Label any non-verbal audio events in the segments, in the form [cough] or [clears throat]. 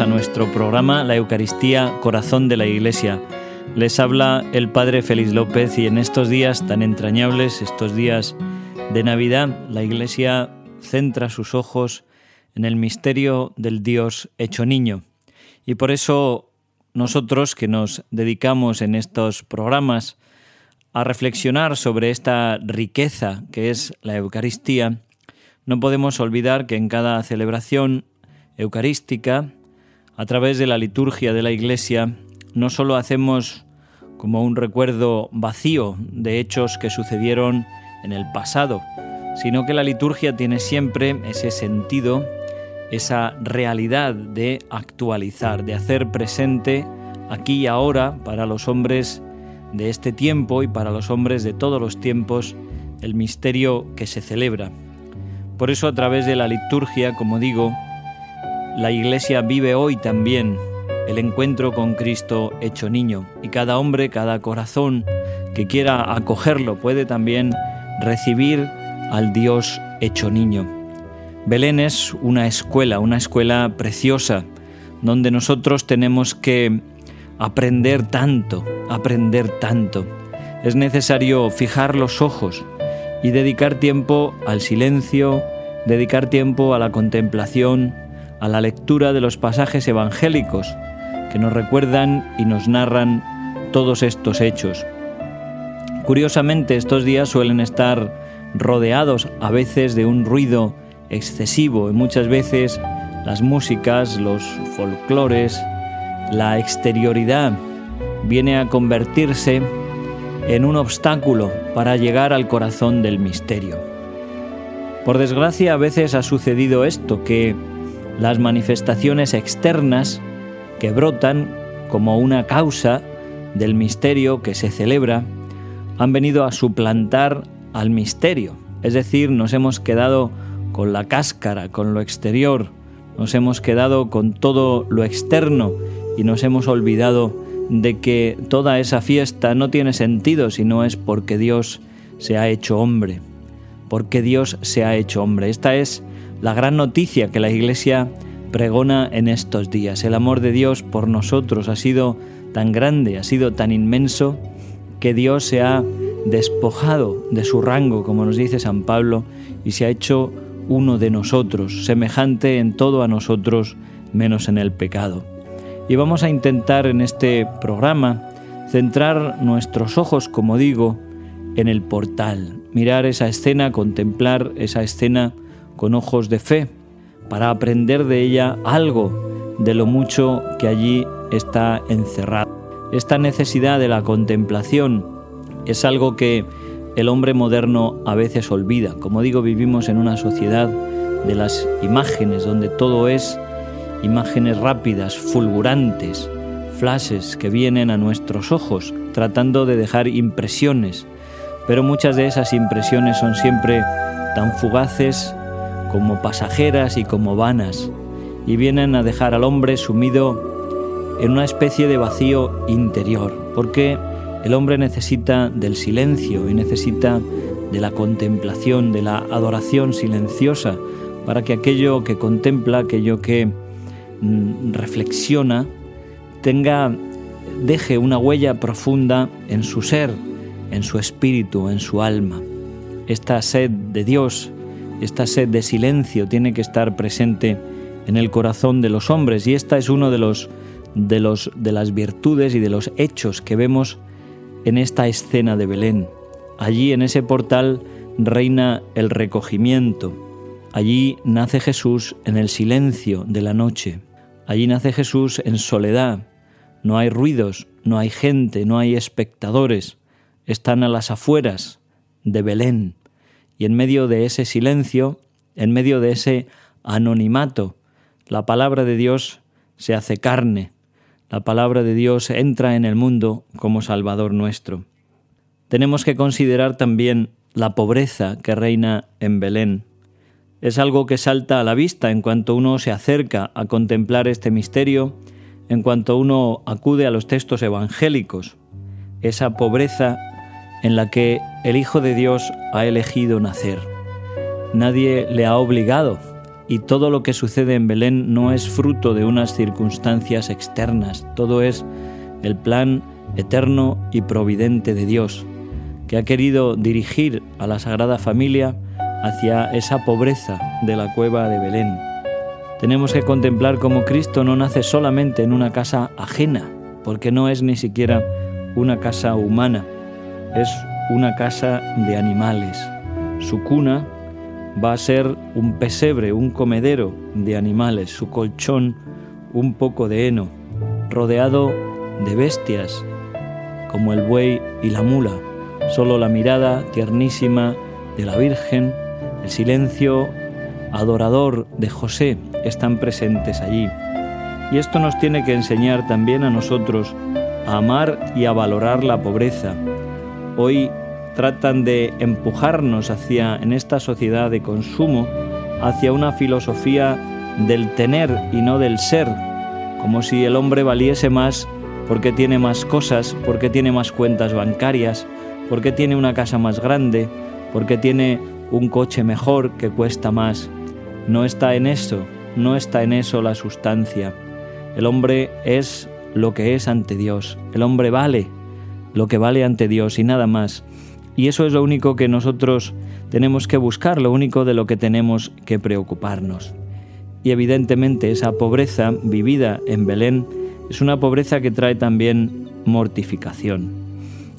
a nuestro programa La Eucaristía Corazón de la Iglesia. Les habla el Padre Félix López y en estos días tan entrañables, estos días de Navidad, la Iglesia centra sus ojos en el misterio del Dios hecho niño. Y por eso nosotros que nos dedicamos en estos programas a reflexionar sobre esta riqueza que es la Eucaristía, no podemos olvidar que en cada celebración eucarística, a través de la liturgia de la Iglesia, no solo hacemos como un recuerdo vacío de hechos que sucedieron en el pasado, sino que la liturgia tiene siempre ese sentido, esa realidad de actualizar, de hacer presente aquí y ahora para los hombres de este tiempo y para los hombres de todos los tiempos el misterio que se celebra. Por eso a través de la liturgia, como digo, la Iglesia vive hoy también el encuentro con Cristo hecho niño y cada hombre, cada corazón que quiera acogerlo puede también recibir al Dios hecho niño. Belén es una escuela, una escuela preciosa, donde nosotros tenemos que aprender tanto, aprender tanto. Es necesario fijar los ojos y dedicar tiempo al silencio, dedicar tiempo a la contemplación, a la lectura de los pasajes evangélicos que nos recuerdan y nos narran todos estos hechos. Curiosamente, estos días suelen estar rodeados a veces de un ruido excesivo y muchas veces las músicas, los folclores, la exterioridad viene a convertirse en un obstáculo para llegar al corazón del misterio. Por desgracia a veces ha sucedido esto, que las manifestaciones externas que brotan como una causa del misterio que se celebra han venido a suplantar al misterio, es decir, nos hemos quedado con la cáscara, con lo exterior, nos hemos quedado con todo lo externo y nos hemos olvidado de que toda esa fiesta no tiene sentido si no es porque Dios se ha hecho hombre, porque Dios se ha hecho hombre. Esta es la gran noticia que la Iglesia pregona en estos días. El amor de Dios por nosotros ha sido tan grande, ha sido tan inmenso, que Dios se ha despojado de su rango, como nos dice San Pablo, y se ha hecho uno de nosotros, semejante en todo a nosotros, menos en el pecado. Y vamos a intentar en este programa centrar nuestros ojos, como digo, en el portal, mirar esa escena, contemplar esa escena con ojos de fe, para aprender de ella algo de lo mucho que allí está encerrado. Esta necesidad de la contemplación es algo que el hombre moderno a veces olvida. Como digo, vivimos en una sociedad de las imágenes, donde todo es imágenes rápidas, fulgurantes, flashes que vienen a nuestros ojos, tratando de dejar impresiones, pero muchas de esas impresiones son siempre tan fugaces como pasajeras y como vanas, y vienen a dejar al hombre sumido en una especie de vacío interior, porque el hombre necesita del silencio y necesita de la contemplación, de la adoración silenciosa, para que aquello que contempla, aquello que Mm, reflexiona, tenga, deje una huella profunda en su ser, en su espíritu, en su alma. Esta sed de Dios, esta sed de silencio tiene que estar presente en el corazón de los hombres y esta es uno de los de los de las virtudes y de los hechos que vemos en esta escena de Belén. Allí en ese portal reina el recogimiento. Allí nace Jesús en el silencio de la noche. Allí nace Jesús en soledad. No hay ruidos, no hay gente, no hay espectadores. Están a las afueras de Belén. Y en medio de ese silencio, en medio de ese anonimato, la palabra de Dios se hace carne. La palabra de Dios entra en el mundo como Salvador nuestro. Tenemos que considerar también la pobreza que reina en Belén es algo que salta a la vista en cuanto uno se acerca a contemplar este misterio, en cuanto uno acude a los textos evangélicos, esa pobreza en la que el Hijo de Dios ha elegido nacer. Nadie le ha obligado y todo lo que sucede en Belén no es fruto de unas circunstancias externas, todo es el plan eterno y providente de Dios, que ha querido dirigir a la Sagrada Familia hacia esa pobreza de la cueva de Belén. Tenemos que contemplar cómo Cristo no nace solamente en una casa ajena, porque no es ni siquiera una casa humana, es una casa de animales. Su cuna va a ser un pesebre, un comedero de animales, su colchón un poco de heno, rodeado de bestias como el buey y la mula. Solo la mirada tiernísima de la Virgen, el silencio adorador de José están presentes allí. Y esto nos tiene que enseñar también a nosotros a amar y a valorar la pobreza. Hoy tratan de empujarnos hacia, en esta sociedad de consumo, hacia una filosofía del tener y no del ser, como si el hombre valiese más porque tiene más cosas, porque tiene más cuentas bancarias, porque tiene una casa más grande, porque tiene un coche mejor que cuesta más. No está en eso, no está en eso la sustancia. El hombre es lo que es ante Dios. El hombre vale lo que vale ante Dios y nada más. Y eso es lo único que nosotros tenemos que buscar, lo único de lo que tenemos que preocuparnos. Y evidentemente esa pobreza vivida en Belén es una pobreza que trae también mortificación.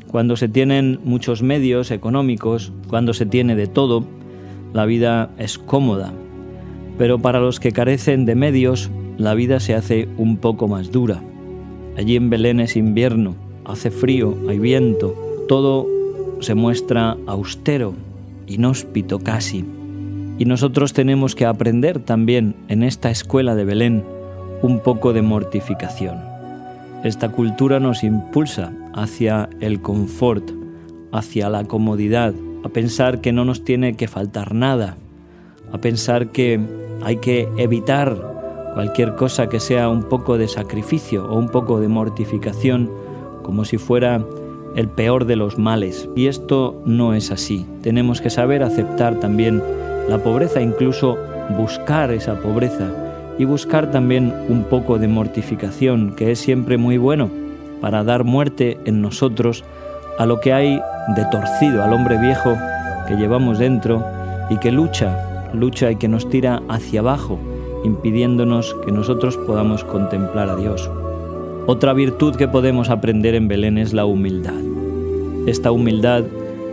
Cuando se tienen muchos medios económicos, cuando se tiene de todo, la vida es cómoda. Pero para los que carecen de medios, la vida se hace un poco más dura. Allí en Belén es invierno, hace frío, hay viento, todo se muestra austero, inhóspito casi. Y nosotros tenemos que aprender también en esta escuela de Belén un poco de mortificación. Esta cultura nos impulsa hacia el confort, hacia la comodidad, a pensar que no nos tiene que faltar nada, a pensar que hay que evitar cualquier cosa que sea un poco de sacrificio o un poco de mortificación, como si fuera el peor de los males. Y esto no es así. Tenemos que saber aceptar también la pobreza, incluso buscar esa pobreza y buscar también un poco de mortificación, que es siempre muy bueno para dar muerte en nosotros a lo que hay de torcido, al hombre viejo que llevamos dentro y que lucha, lucha y que nos tira hacia abajo, impidiéndonos que nosotros podamos contemplar a Dios. Otra virtud que podemos aprender en Belén es la humildad. Esta humildad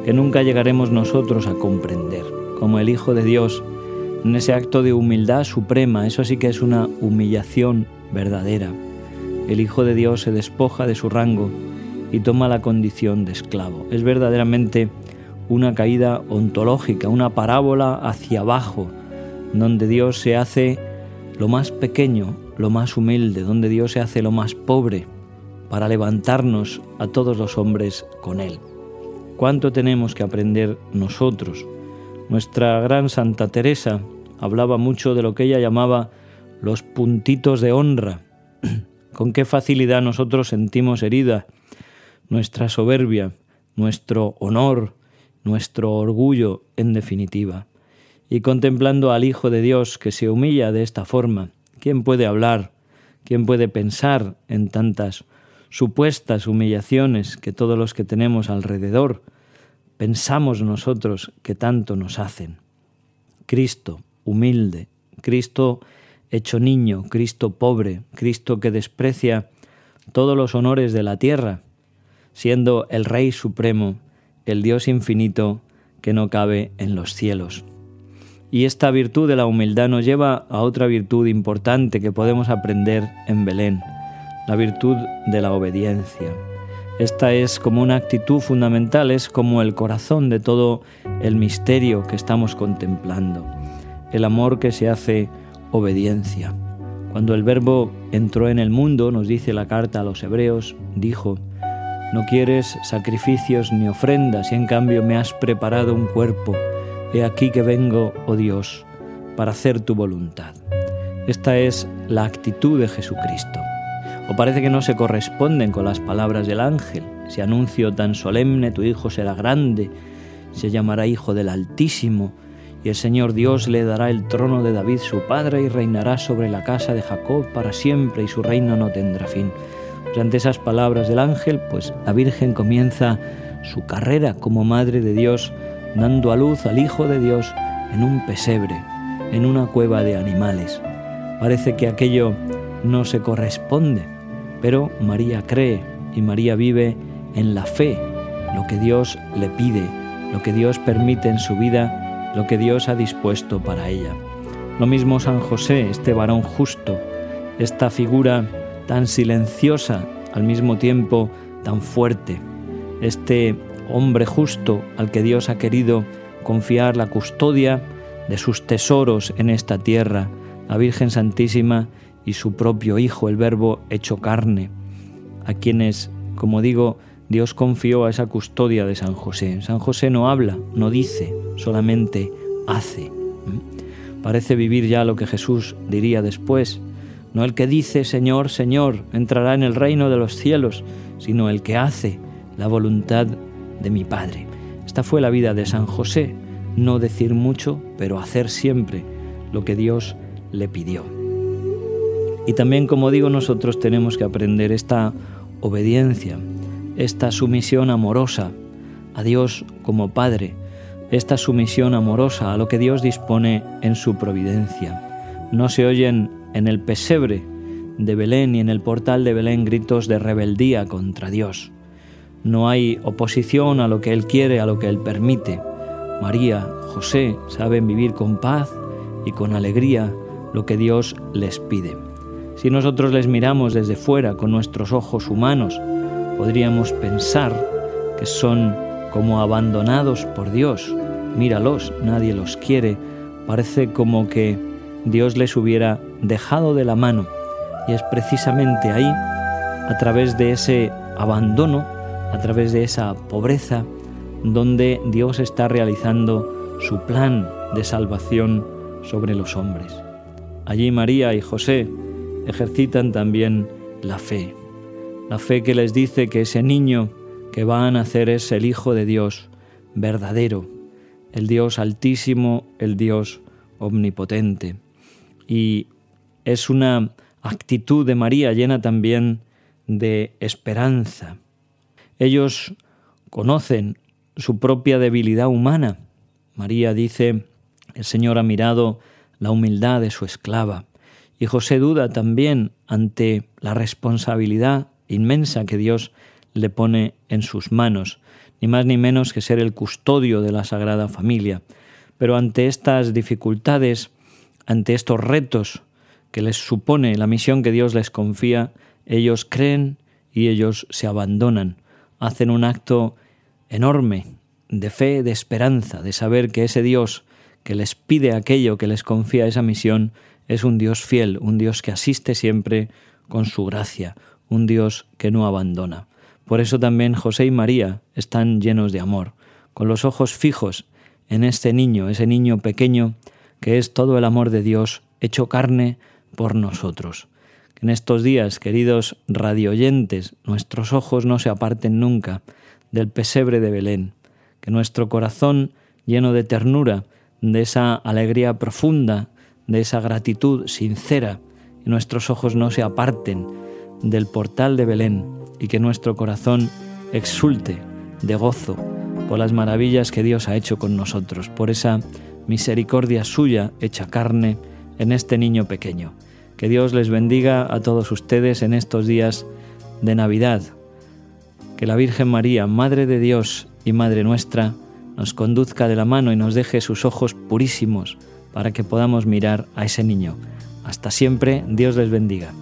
que nunca llegaremos nosotros a comprender, como el Hijo de Dios, en ese acto de humildad suprema, eso sí que es una humillación verdadera. El Hijo de Dios se despoja de su rango y toma la condición de esclavo. Es verdaderamente una caída ontológica, una parábola hacia abajo, donde Dios se hace lo más pequeño, lo más humilde, donde Dios se hace lo más pobre, para levantarnos a todos los hombres con Él. ¿Cuánto tenemos que aprender nosotros? Nuestra gran Santa Teresa hablaba mucho de lo que ella llamaba los puntitos de honra. [clears throat] Con qué facilidad nosotros sentimos herida nuestra soberbia, nuestro honor, nuestro orgullo, en definitiva y contemplando al Hijo de Dios que se humilla de esta forma, ¿quién puede hablar? ¿Quién puede pensar en tantas supuestas humillaciones que todos los que tenemos alrededor pensamos nosotros que tanto nos hacen? Cristo, humilde, Cristo hecho niño, Cristo pobre, Cristo que desprecia todos los honores de la tierra, siendo el Rey Supremo, el Dios infinito que no cabe en los cielos. Y esta virtud de la humildad nos lleva a otra virtud importante que podemos aprender en Belén, la virtud de la obediencia. Esta es como una actitud fundamental, es como el corazón de todo el misterio que estamos contemplando, el amor que se hace obediencia. Cuando el Verbo entró en el mundo, nos dice la carta a los hebreos, dijo, no quieres sacrificios ni ofrendas y en cambio me has preparado un cuerpo He aquí que vengo, oh Dios, para hacer tu voluntad. Esta es la actitud de Jesucristo. O parece que no se corresponden con las palabras del ángel. Ese anuncio tan solemne, tu hijo será grande, se llamará hijo del Altísimo, y el Señor Dios le dará el trono de David su padre y reinará sobre la casa de Jacob para siempre y su reino no tendrá fin. Pues ante esas palabras del ángel, pues la Virgen comienza su carrera como Madre de Dios, dando a luz al Hijo de Dios en un pesebre, en una cueva de animales. Parece que aquello no se corresponde, pero María cree y María vive en la fe, lo que Dios le pide, lo que Dios permite en su vida, lo que Dios ha dispuesto para ella. Lo mismo San José, este varón justo, esta figura tan silenciosa, al mismo tiempo tan fuerte, este hombre justo al que Dios ha querido confiar la custodia de sus tesoros en esta tierra, la Virgen Santísima y su propio Hijo, el Verbo hecho carne, a quienes, como digo, Dios confió a esa custodia de San José. San José no habla, no dice, solamente hace. Parece vivir ya lo que Jesús diría después. No el que dice, Señor, Señor, entrará en el reino de los cielos, sino el que hace la voluntad de mi Padre. Esta fue la vida de San José, no decir mucho, pero hacer siempre lo que Dios le pidió. Y también, como digo, nosotros tenemos que aprender esta obediencia, esta sumisión amorosa a Dios como Padre, esta sumisión amorosa a lo que Dios dispone en su providencia. No se oyen en el pesebre de Belén y en el portal de Belén gritos de rebeldía contra Dios. No hay oposición a lo que Él quiere, a lo que Él permite. María, José saben vivir con paz y con alegría lo que Dios les pide. Si nosotros les miramos desde fuera con nuestros ojos humanos, podríamos pensar que son como abandonados por Dios. Míralos, nadie los quiere. Parece como que Dios les hubiera dejado de la mano. Y es precisamente ahí, a través de ese abandono, a través de esa pobreza, donde Dios está realizando su plan de salvación sobre los hombres. Allí María y José ejercitan también la fe, la fe que les dice que ese niño que va a nacer es el Hijo de Dios verdadero, el Dios altísimo, el Dios omnipotente. Y es una actitud de María llena también de esperanza. Ellos conocen su propia debilidad humana. María dice, el Señor ha mirado la humildad de su esclava. Y José duda también ante la responsabilidad inmensa que Dios le pone en sus manos, ni más ni menos que ser el custodio de la Sagrada Familia. Pero ante estas dificultades, ante estos retos que les supone la misión que Dios les confía, ellos creen y ellos se abandonan, hacen un acto enorme de fe, de esperanza, de saber que ese Dios que les pide aquello, que les confía esa misión, es un Dios fiel, un Dios que asiste siempre con su gracia, un Dios que no abandona. Por eso también José y María están llenos de amor, con los ojos fijos en este niño, ese niño pequeño que es todo el amor de Dios hecho carne por nosotros. En estos días, queridos radioyentes, nuestros ojos no se aparten nunca del pesebre de Belén, que nuestro corazón lleno de ternura, de esa alegría profunda de esa gratitud sincera, nuestros ojos no se aparten del portal de Belén y que nuestro corazón exulte de gozo por las maravillas que Dios ha hecho con nosotros, por esa misericordia suya hecha carne en este niño pequeño. Que Dios les bendiga a todos ustedes en estos días de Navidad. Que la Virgen María, Madre de Dios y Madre nuestra, nos conduzca de la mano y nos deje sus ojos purísimos para que podamos mirar a ese niño. Hasta siempre, Dios les bendiga.